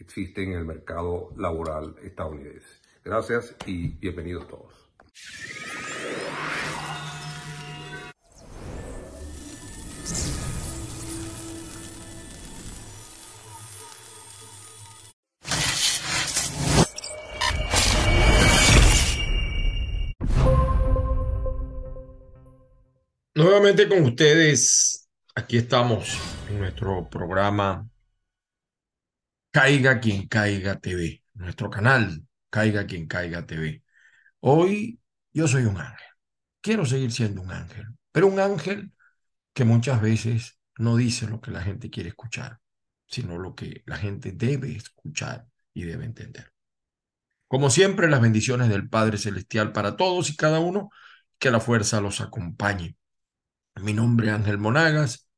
existen en el mercado laboral estadounidense. Gracias y bienvenidos todos. Nuevamente con ustedes, aquí estamos en nuestro programa Caiga quien caiga TV, nuestro canal Caiga quien caiga TV. Hoy yo soy un ángel, quiero seguir siendo un ángel, pero un ángel que muchas veces no dice lo que la gente quiere escuchar, sino lo que la gente debe escuchar y debe entender. Como siempre, las bendiciones del Padre Celestial para todos y cada uno, que la fuerza los acompañe. Mi nombre es Ángel Monagas,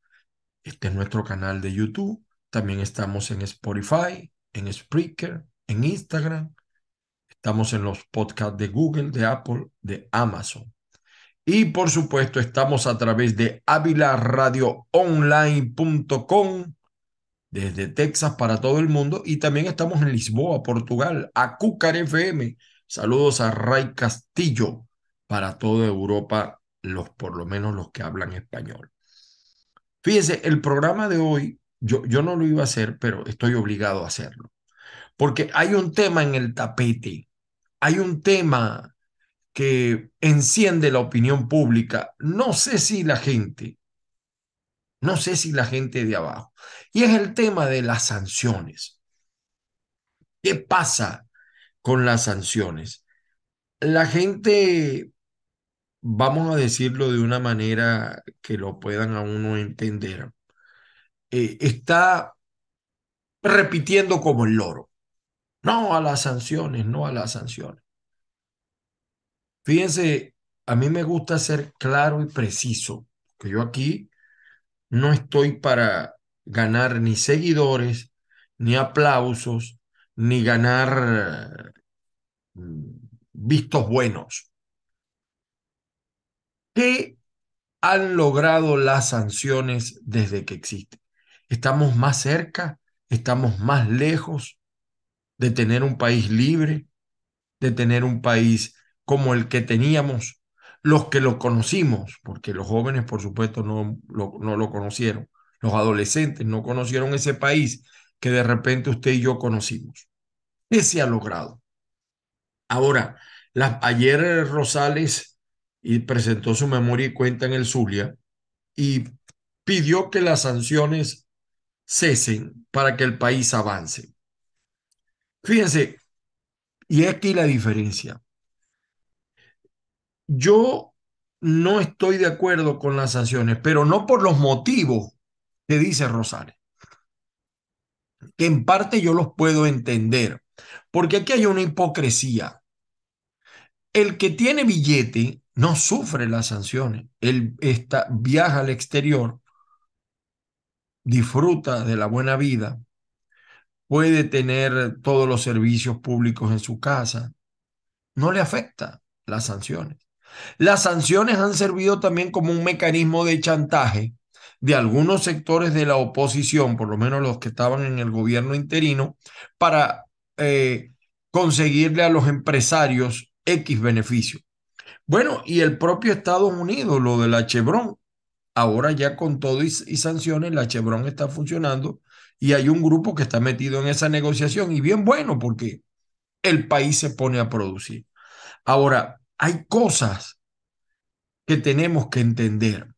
este es nuestro canal de YouTube también estamos en Spotify, en Spreaker, en Instagram. Estamos en los podcasts de Google, de Apple, de Amazon. Y por supuesto, estamos a través de avilaradioonline.com desde Texas para todo el mundo. Y también estamos en Lisboa, Portugal, a Cúcar FM. Saludos a Ray Castillo para toda Europa, los, por lo menos los que hablan español. Fíjense, el programa de hoy yo, yo no lo iba a hacer, pero estoy obligado a hacerlo. Porque hay un tema en el tapete, hay un tema que enciende la opinión pública. No sé si la gente, no sé si la gente de abajo. Y es el tema de las sanciones. ¿Qué pasa con las sanciones? La gente, vamos a decirlo de una manera que lo puedan a uno entender, eh, está repitiendo como el loro. No a las sanciones, no a las sanciones. Fíjense, a mí me gusta ser claro y preciso, que yo aquí no estoy para ganar ni seguidores, ni aplausos, ni ganar mm, vistos buenos. ¿Qué han logrado las sanciones desde que existen? Estamos más cerca, estamos más lejos de tener un país libre, de tener un país como el que teníamos los que lo conocimos, porque los jóvenes, por supuesto, no lo, no lo conocieron. Los adolescentes no conocieron ese país que de repente usted y yo conocimos. ¿Qué se ha logrado? Ahora, ayer Rosales y presentó su memoria y cuenta en el Zulia y pidió que las sanciones cesen para que el país avance. Fíjense, y aquí la diferencia. Yo no estoy de acuerdo con las sanciones, pero no por los motivos que dice Rosales, que en parte yo los puedo entender, porque aquí hay una hipocresía. El que tiene billete no sufre las sanciones. Él está, viaja al exterior disfruta de la buena vida, puede tener todos los servicios públicos en su casa, no le afecta las sanciones. Las sanciones han servido también como un mecanismo de chantaje de algunos sectores de la oposición, por lo menos los que estaban en el gobierno interino, para eh, conseguirle a los empresarios X beneficio. Bueno, y el propio Estados Unidos, lo de la Chevron, Ahora ya con todo y, sanciones, la Chevron está funcionando y hay un grupo que está metido en esa negociación y bien bueno porque el país se pone a producir. Ahora, hay cosas que tenemos que entender.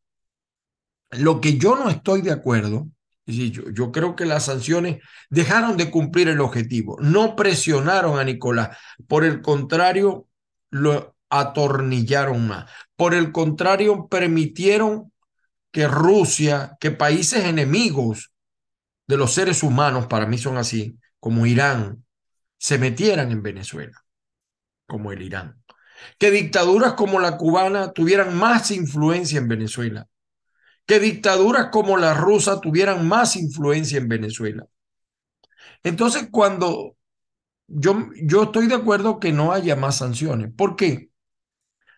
Lo que yo no estoy de acuerdo, yo, yo creo que las sanciones dejaron de cumplir el objetivo, no presionaron a Nicolás, por el contrario, lo atornillaron más. Por el contrario, permitieron que Rusia, que países enemigos de los seres humanos, para mí son así, como Irán, se metieran en Venezuela, como el Irán. Que dictaduras como la cubana tuvieran más influencia en Venezuela. Que dictaduras como la rusa tuvieran más influencia en Venezuela. Entonces, cuando yo, yo estoy de acuerdo que no haya más sanciones. ¿Por qué?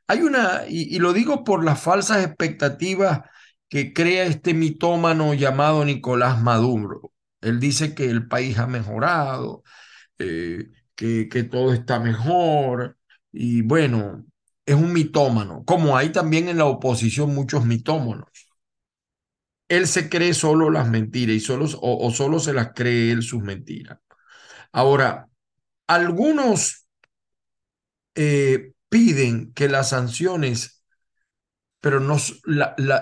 Hay una, y, y lo digo por las falsas expectativas que crea este mitómano llamado Nicolás Maduro. Él dice que el país ha mejorado, eh, que, que todo está mejor, y bueno, es un mitómano, como hay también en la oposición muchos mitómanos. Él se cree solo las mentiras y solo, o, solo se las cree él sus mentiras. Ahora, algunos eh, piden que las sanciones pero no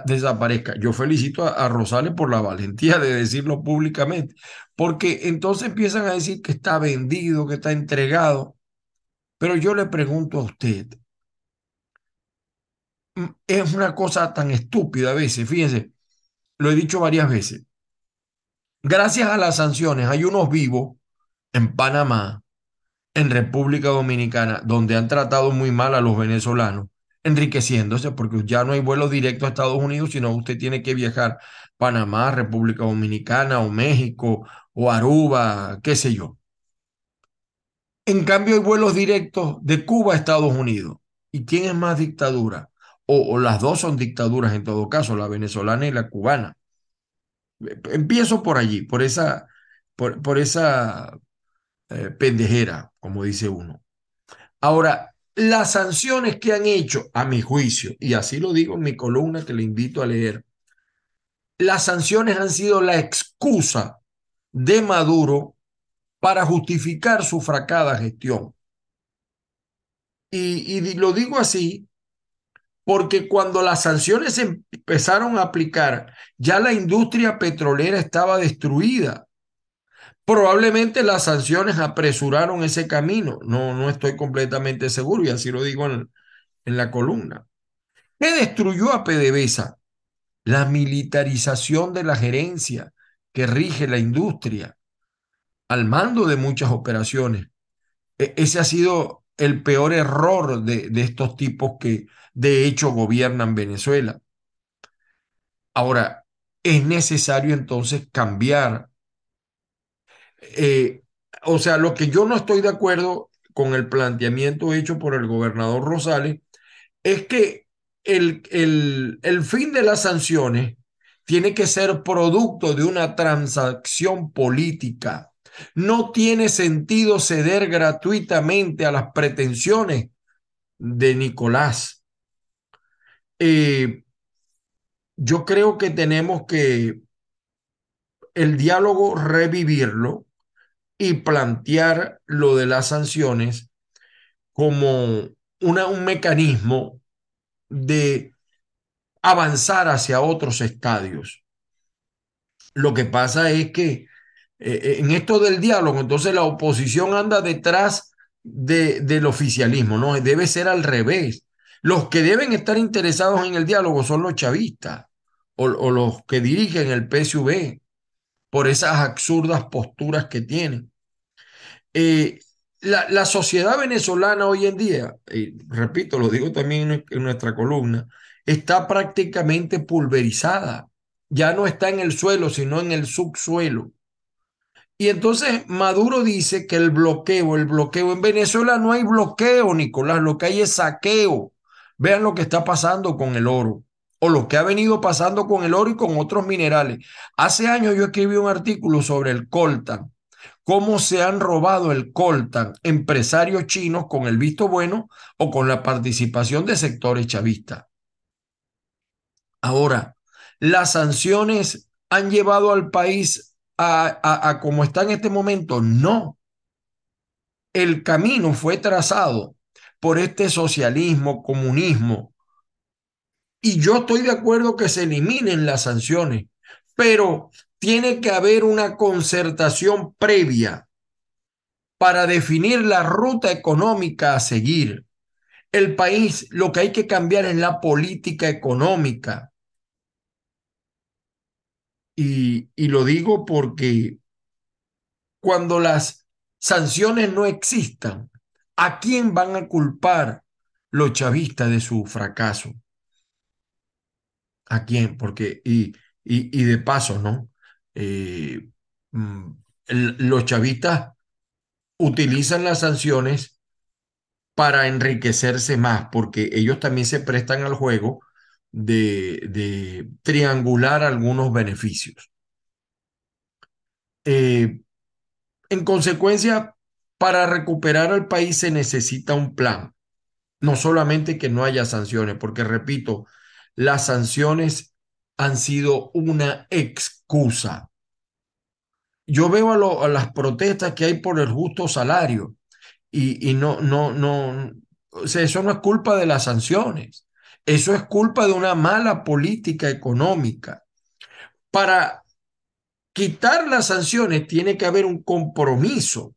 desaparezca. Yo felicito a, a, Rosales por la valentía de decirlo públicamente, porque entonces empiezan a decir que está vendido, que está entregado. Pero yo le pregunto a usted, mm, es una cosa tan estúpida a veces, fíjense, lo he dicho varias veces. Gracias a las sanciones hay unos vivos en Panamá, en República Dominicana, donde han tratado muy mal a los venezolanos enriqueciéndose, porque ya no hay vuelos directos a Estados Unidos, sino usted tiene que viajar Panamá, República Dominicana o México o Aruba, qué sé yo. En cambio, hay vuelos directos de Cuba a Estados Unidos. ¿Y quién es más dictadura? O, o las dos son dictaduras en todo caso, la venezolana y la cubana. Empiezo por allí, por esa, por, por esa eh, pendejera, como dice uno. Ahora, las sanciones que han hecho, a mi juicio, y así lo digo en mi columna que le invito a leer, las sanciones han sido la excusa de Maduro para justificar su fracada gestión. Y, lo digo así porque cuando las sanciones empezaron a aplicar, ya la industria petrolera estaba destruida. Probablemente las sanciones apresuraron ese camino. No, no estoy completamente seguro y así lo digo en, en la columna. ¿Qué destruyó a PDVSA? La militarización de la gerencia que rige la industria al mando de muchas operaciones. E ese ha sido el peor error de, de estos tipos que de hecho gobiernan Venezuela. Ahora, es necesario entonces cambiar eh, o sea, lo que yo no estoy de acuerdo con el planteamiento hecho por el gobernador Rosales es que el, el, el fin de las sanciones tiene que ser producto de una transacción política. No tiene sentido ceder gratuitamente a las pretensiones de Nicolás. Eh, yo creo que tenemos que el diálogo revivirlo y plantear lo de las sanciones como una, un mecanismo de avanzar hacia otros estadios. Lo que pasa es que eh, eh, en esto del diálogo, entonces la oposición anda detrás de, del oficialismo, ¿no? Debe ser al revés. Los que deben estar interesados en el diálogo son los chavistas o, o los que dirigen el PSV por esas absurdas posturas que tienen. Eh, la, la, sociedad venezolana hoy en día, y repito, lo digo también en, en nuestra columna, está prácticamente pulverizada. Ya no está en el suelo, sino en el subsuelo. Y entonces Maduro dice que el bloqueo, el bloqueo, en Venezuela no hay bloqueo, Nicolás, lo que hay es saqueo. Vean lo que está pasando con el oro o lo que ha venido pasando con el oro y con otros minerales. Hace años yo escribí un artículo sobre el coltan, cómo se han robado el coltan empresarios chinos con el visto bueno o con la participación de sectores chavistas. Ahora, las sanciones han llevado al país a, a, a como está en este momento. No. el camino fue trazado por este socialismo, comunismo. Y yo estoy de acuerdo que se eliminen las sanciones, pero tiene que haber una concertación previa para definir la ruta económica a seguir. El país, lo que hay que cambiar es la política económica. Y, y lo digo porque cuando las sanciones no existan, ¿a quién van a culpar los chavistas de su fracaso? ¿A quién? Porque, y, y, y de paso, ¿no? Eh, mm, los chavistas utilizan las sanciones para enriquecerse más, porque ellos también se prestan al juego de, de triangular algunos beneficios. Eh, en consecuencia, para recuperar al país se necesita un plan, no solamente que no haya sanciones, porque repito, las sanciones han sido una excusa. Yo veo a, las protestas que hay por el justo salario y, y no, no, no, o sea, eso no es culpa de las sanciones, eso es culpa de una mala política económica. Para quitar las sanciones tiene que haber un compromiso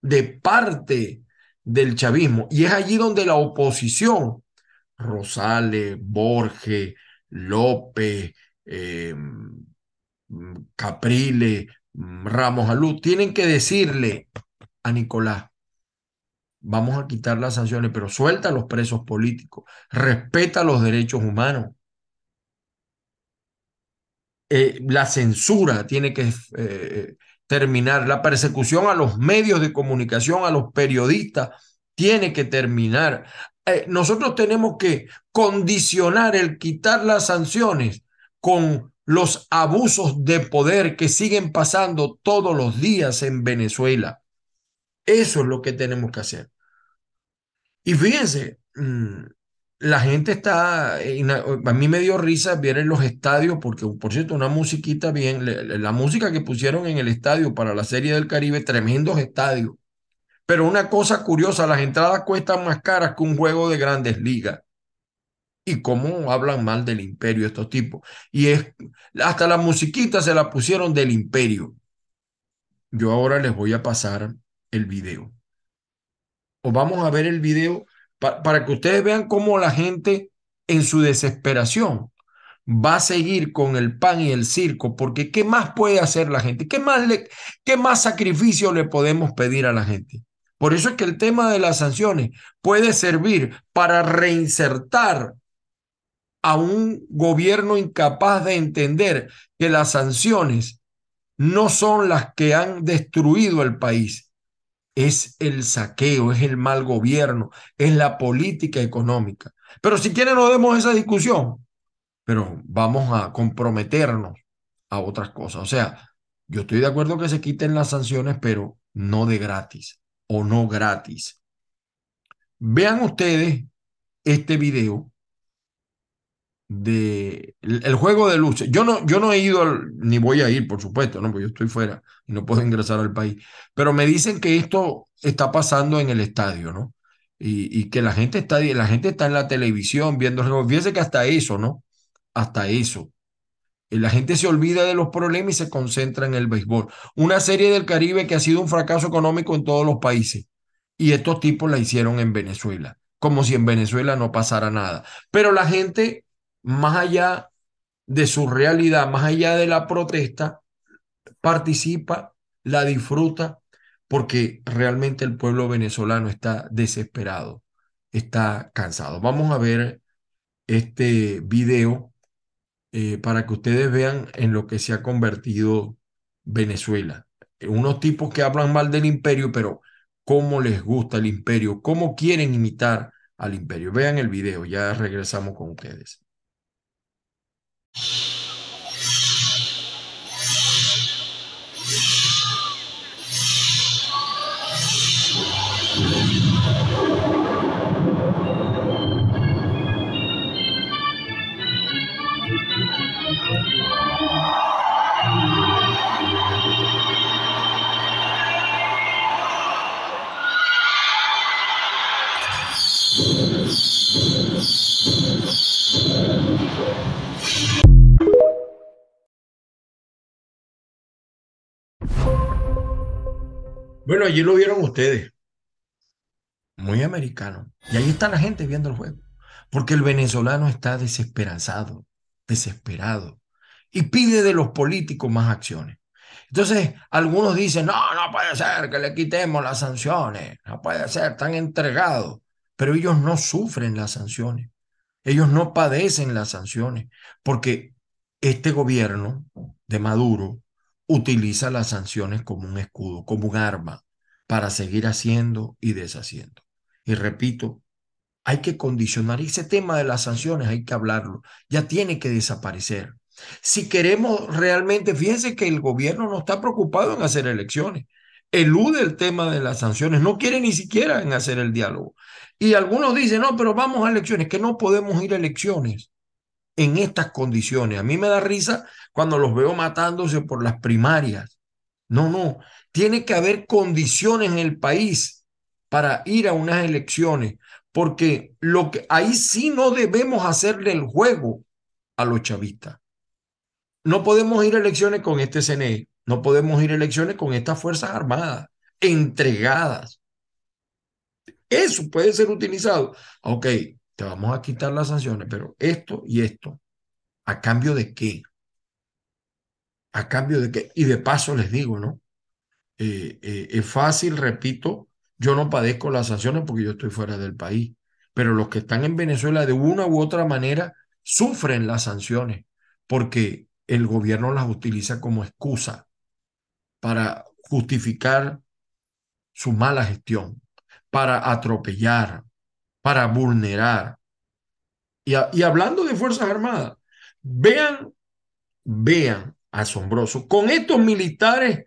de parte del chavismo y es allí donde la oposición, Rosales, Borges, López, eh, Caprile, Ramos Alú, tienen que decirle a Nicolás, vamos a quitar las sanciones, pero suelta a los presos políticos, respeta los derechos humanos. Eh, la censura tiene que eh, terminar, la persecución a los medios de comunicación, a los periodistas, tiene que terminar. Eh, nosotros tenemos que condicionar el quitar las sanciones con los abusos de poder que siguen pasando todos los días en Venezuela. Eso es lo que tenemos que hacer. Y fíjense, mm, la gente está, a mí me dio risa ver en los estadios, porque por cierto, una musiquita bien, la música que pusieron en el estadio para la Serie del Caribe, tremendos estadios. Pero una cosa curiosa, las entradas cuestan más caras que un juego de grandes ligas. Y cómo hablan mal del imperio estos tipos. Y es, hasta la musiquita se la pusieron del imperio. Yo ahora les voy a pasar el video. O vamos a ver el video para que ustedes vean cómo la gente en su desesperación va a seguir con el pan y el circo, porque ¿qué más puede hacer la gente? ¿Qué más, qué más sacrificio le podemos pedir a la gente? Por eso es que el tema de las sanciones puede servir para reinsertar a un gobierno incapaz de entender que las sanciones no son las que han destruido el país, es el saqueo, es el mal gobierno, es la política económica. Pero si quieren no demos esa discusión, pero vamos a comprometernos a otras cosas. O sea, yo estoy de acuerdo que se quiten las sanciones, pero no de gratis o no gratis. Vean ustedes este video de el juego de luces. Yo no, yo no he ido ni voy a ir, por supuesto, no, porque yo estoy fuera y no puedo ingresar al país. Pero me dicen que esto está pasando en el estadio, ¿no? Y, y que la gente está, la gente está en la televisión viendo el juego. Fíjense que hasta eso, ¿no? Hasta eso. Y la gente se olvida de los problemas y se concentra en el béisbol. Una serie del Caribe que ha sido un fracaso económico en todos los países. Y estos tipos la hicieron en Venezuela, como si en Venezuela no pasara nada. Pero la gente más allá de su realidad, más allá de la protesta, participa, la disfruta, porque realmente el pueblo venezolano está desesperado, está cansado. Vamos a ver este video eh, para que ustedes vean en lo que se ha convertido Venezuela. Unos tipos que hablan mal del imperio, pero cómo les gusta el imperio, cómo quieren imitar al imperio. Vean el video, ya regresamos con ustedes. Bueno, allí lo vieron ustedes. Muy americano. Y ahí está la gente viendo el juego. Porque el venezolano está desesperanzado, desesperado. Y pide de los políticos más acciones. Entonces, algunos dicen, no, no puede ser que le quitemos las sanciones. No puede ser, están entregados. Pero ellos no sufren las sanciones. Ellos no padecen las sanciones. Porque este gobierno de Maduro utiliza las sanciones como un escudo, como un arma para seguir haciendo y deshaciendo. Y repito, hay que condicionar ese tema de las sanciones, hay que hablarlo, ya tiene que desaparecer. Si queremos realmente, fíjense que el gobierno no está preocupado en hacer elecciones, elude el tema de las sanciones, no quiere ni siquiera en hacer el diálogo. Y algunos dicen, no, pero vamos a elecciones, que no podemos ir a elecciones en estas condiciones. A mí me da risa cuando los veo matándose por las primarias. No, no, tiene que haber condiciones en el país para ir a unas elecciones, porque lo que ahí sí no debemos hacerle el juego a los chavistas. No podemos ir a elecciones con este CNE, no podemos ir a elecciones con estas Fuerzas Armadas entregadas. Eso puede ser utilizado. Ok, te vamos a quitar las sanciones, pero esto y esto, ¿a cambio de qué? ¿A cambio de qué? Y de paso les digo, ¿no? Eh, eh, es fácil, repito, yo no padezco las sanciones porque yo estoy fuera del país, pero los que están en Venezuela de una u otra manera sufren las sanciones porque el gobierno las utiliza como excusa para justificar su mala gestión, para atropellar, para vulnerar. Y, hablando de Fuerzas Armadas, vean, vean, asombroso, con estos militares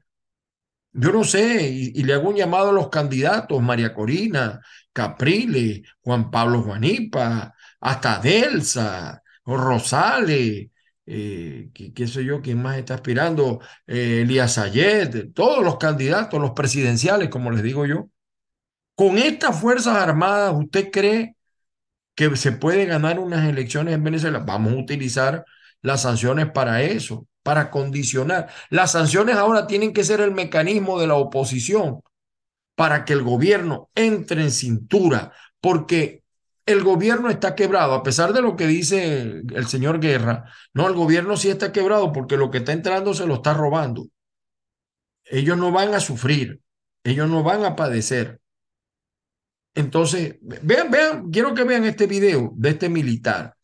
yo no sé, y, le hago un llamado a los candidatos, María Corina, Caprile, Juan Pablo Juanipa, hasta Delsa, Rosales, eh, qué, sé yo, quién más está aspirando, eh, Elías Ayed, todos los candidatos, los presidenciales, como les digo yo. Con estas Fuerzas Armadas, ¿usted cree que se puede ganar unas elecciones en Venezuela? Vamos a utilizar las sanciones para eso para condicionar. Las sanciones ahora tienen que ser el mecanismo de la oposición para que el gobierno entre en cintura, porque el gobierno está quebrado, a pesar de lo que dice el señor Guerra, no, el gobierno sí está quebrado porque lo que está entrando se lo está robando. Ellos no van a sufrir, ellos no van a padecer. Entonces, vean, vean, quiero que vean este video de este militar.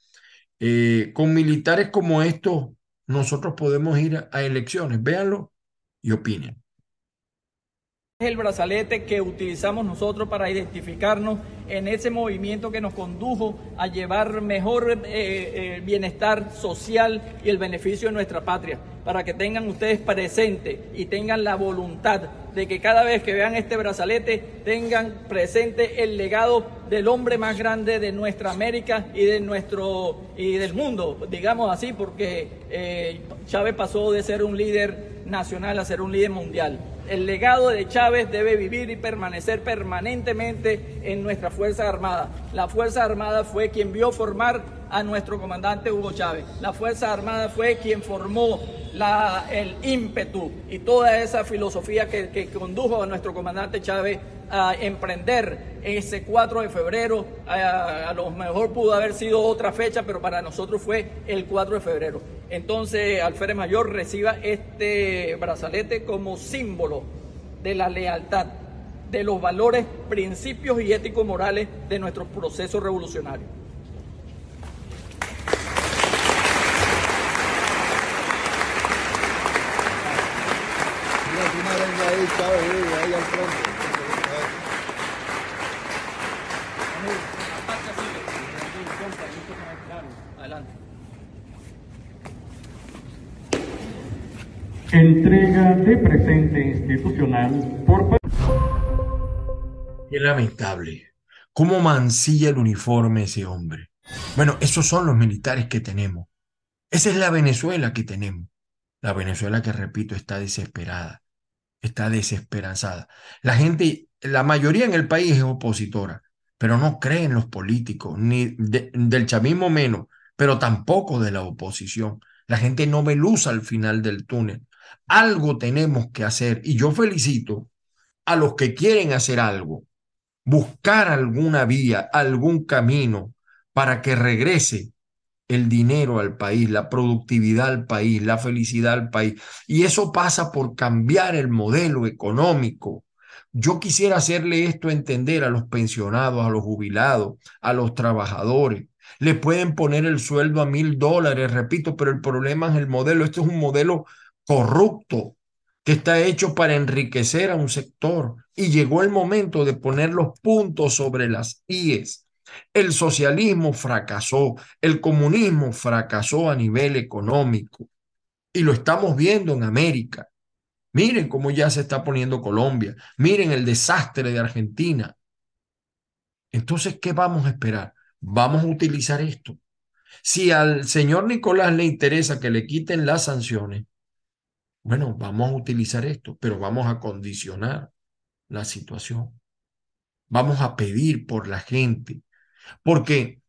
Eh, con militares como estos, nosotros podemos ir a elecciones. Véanlo y opinen. El brazalete que utilizamos nosotros para identificarnos en ese movimiento que nos condujo a llevar mejor eh, eh, bienestar social y el beneficio de nuestra patria, para que tengan ustedes presente y tengan la voluntad de que cada vez que vean este brazalete tengan presente el legado del hombre más grande de nuestra América y de nuestro y del mundo, digamos así, porque eh, Chávez pasó de ser un líder nacional a ser un líder mundial. El legado de Chávez debe vivir y permanecer permanentemente en nuestra Fuerza Armada. La Fuerza Armada fue quien vio formar a nuestro comandante Hugo Chávez. La Fuerza Armada fue quien formó el ímpetu y toda esa filosofía que, que condujo a nuestro comandante Chávez a emprender ese 4 de febrero. A, a, lo mejor pudo haber sido otra fecha, pero para nosotros fue el 4 de febrero. Entonces, Alférez Mayor reciba este brazalete como símbolo de la lealtad, de los valores, principios y éticos morales de nuestro proceso revolucionario. Entrega de presente institucional por... Qué lamentable. ¿Cómo mancilla el uniforme ese hombre? Bueno, esos son los militares que tenemos. Esa es la Venezuela que tenemos. La Venezuela que, repito, está desesperada, está desesperanzada. La gente, la mayoría en el país es opositora, pero no cree en los políticos, ni del chavismo menos, pero tampoco de la oposición. La gente no ve luz al final del túnel. Algo tenemos que hacer y yo felicito a los que quieren hacer algo, buscar alguna vía, algún camino para que regrese el dinero al país, la productividad al país, la felicidad al país. Y eso pasa por cambiar el modelo económico. Yo quisiera hacerle esto entender a los pensionados, a los jubilados, a los trabajadores. Le pueden poner el sueldo a mil dólares, repito, pero el problema es el modelo. Este es un modelo corrupto que está hecho para enriquecer a un sector. Y llegó el momento de poner los puntos sobre las IES el socialismo fracasó, el comunismo fracasó a nivel económico y lo estamos viendo en América. Miren cómo ya se está poniendo Colombia, miren el desastre de Argentina. Entonces, ¿qué vamos a esperar? Vamos a utilizar esto. Si al señor Nicolás le interesa que le quiten las sanciones, bueno, vamos a utilizar esto, pero vamos a condicionar la situación. Vamos a pedir por la gente, porque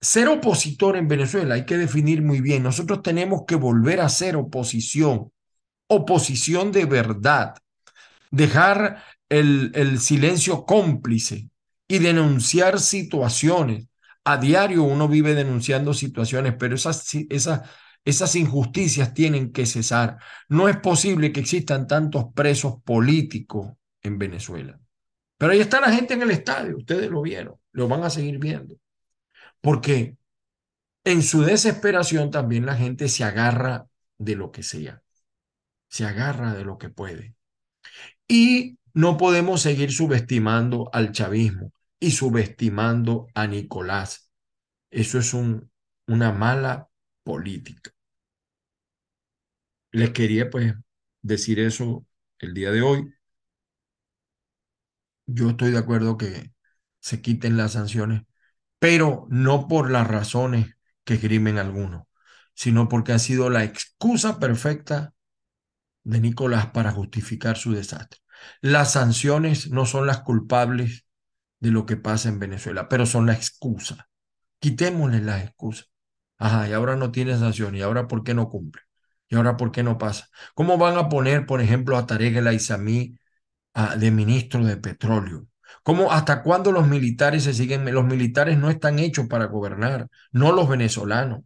ser opositor en Venezuela hay que definir muy bien. Nosotros tenemos que volver a ser oposición, oposición de verdad, dejar el, el silencio cómplice y denunciar situaciones. A diario uno vive denunciando situaciones, pero esas, esas, esas injusticias tienen que cesar. No es posible que existan tantos presos políticos en Venezuela. Pero ahí está la gente en el estadio, ustedes lo vieron lo van a seguir viendo. Porque en su desesperación también la gente se agarra de lo que sea, se agarra de lo que puede. Y no podemos seguir subestimando al chavismo y subestimando a Nicolás. Eso es un, una mala política. Les quería pues decir eso el día de hoy. Yo estoy de acuerdo que se quiten las sanciones, pero no por las razones que esgrimen algunos, sino porque ha sido la excusa perfecta de Nicolás para justificar su desastre. Las sanciones no son las culpables de lo que pasa en Venezuela, pero son la excusa. Quitémosle las excusas. Ajá, y ahora no tiene sanciones, y ahora ¿por qué no cumple? ¿Y ahora por qué no pasa? ¿Cómo van a poner, por ejemplo, a Tarek El Aizamí de ministro de petróleo? ¿Cómo, hasta cuándo los militares se siguen? Los militares no están hechos para gobernar, no los venezolanos,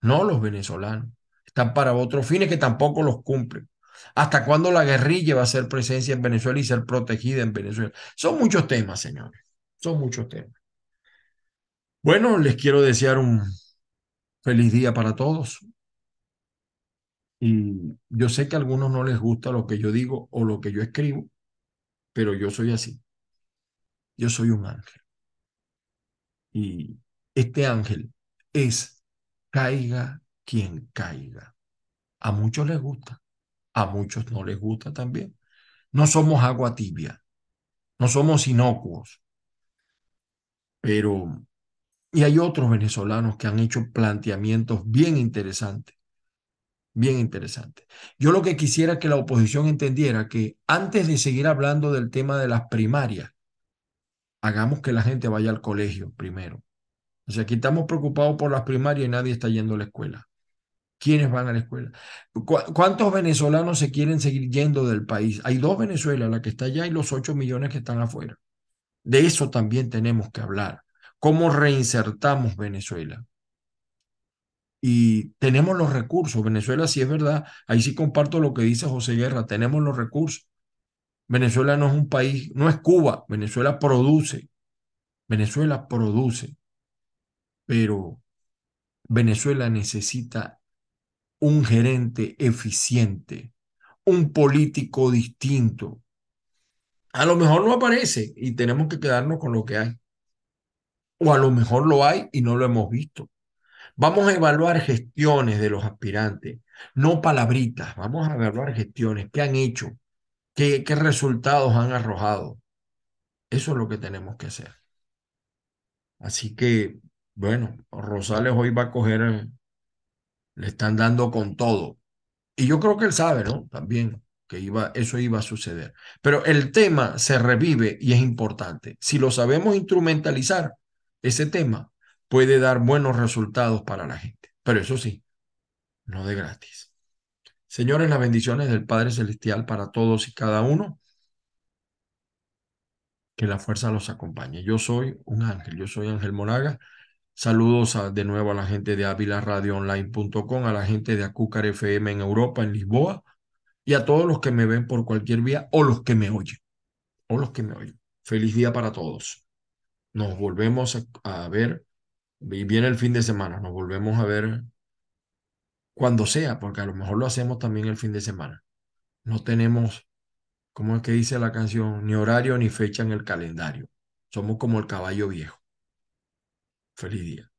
no los venezolanos. Están para otros fines que tampoco los cumplen. ¿Hasta cuándo la guerrilla va a ser presencia en Venezuela y ser protegida en Venezuela? Son muchos temas, señores. Son muchos temas. Bueno, les quiero desear un feliz día para todos. Y yo sé que a algunos no les gusta lo que yo digo o lo que yo escribo, pero yo soy así yo soy un ángel. Y este ángel es caiga quien caiga. A muchos les gusta, a muchos no les gusta también. No somos agua tibia, no somos inocuos. Pero, y hay otros venezolanos que han hecho planteamientos bien interesantes, bien interesantes. Yo lo que quisiera que la oposición entendiera que antes de seguir hablando del tema de las primarias, hagamos que la gente vaya al colegio primero. O sea, aquí estamos preocupados por las primarias y nadie está yendo a la escuela. ¿Quiénes van a la escuela? ¿Cuántos venezolanos se quieren seguir yendo del país? Hay dos Venezuelas, la que está allá y los ocho millones que están afuera. De eso también tenemos que hablar. ¿Cómo reinsertamos Venezuela? Y tenemos los recursos. Venezuela, sí es verdad, ahí sí comparto lo que dice José Guerra, tenemos los recursos. Venezuela no es un país, no es Cuba, Venezuela produce, Venezuela produce, pero Venezuela necesita un gerente eficiente, un político distinto. A lo mejor no aparece y tenemos que quedarnos con lo que hay. O a lo mejor lo hay y no lo hemos visto. Vamos a evaluar gestiones de los aspirantes, no palabritas. Vamos a evaluar gestiones que han hecho, ¿Qué, resultados han arrojado? Eso es lo que tenemos que hacer. Así que, bueno, Rosales hoy va a coger, le están dando con todo. Y yo creo que él sabe, ¿no? También que iba, eso iba a suceder. Pero el tema se revive y es importante. Si lo sabemos instrumentalizar, ese tema puede dar buenos resultados para la gente. Pero eso sí, no de gratis. Señores, las bendiciones del Padre Celestial para todos y cada uno. Que la fuerza los acompañe. Yo soy un ángel, yo soy Ángel Monaga. Saludos de nuevo a la gente de avilaradioonline.com, a la gente de Acúcar FM en Europa, en Lisboa, y a todos los que me ven por cualquier vía o los que me oyen, o los que me oyen. Feliz día para todos. Nos volvemos a, a ver, y viene el fin de semana, nos volvemos a ver cuando sea, porque a lo mejor lo hacemos también el fin de semana. No tenemos, como es que dice la canción, ni horario ni fecha en el calendario. Somos como el caballo viejo. Feliz día.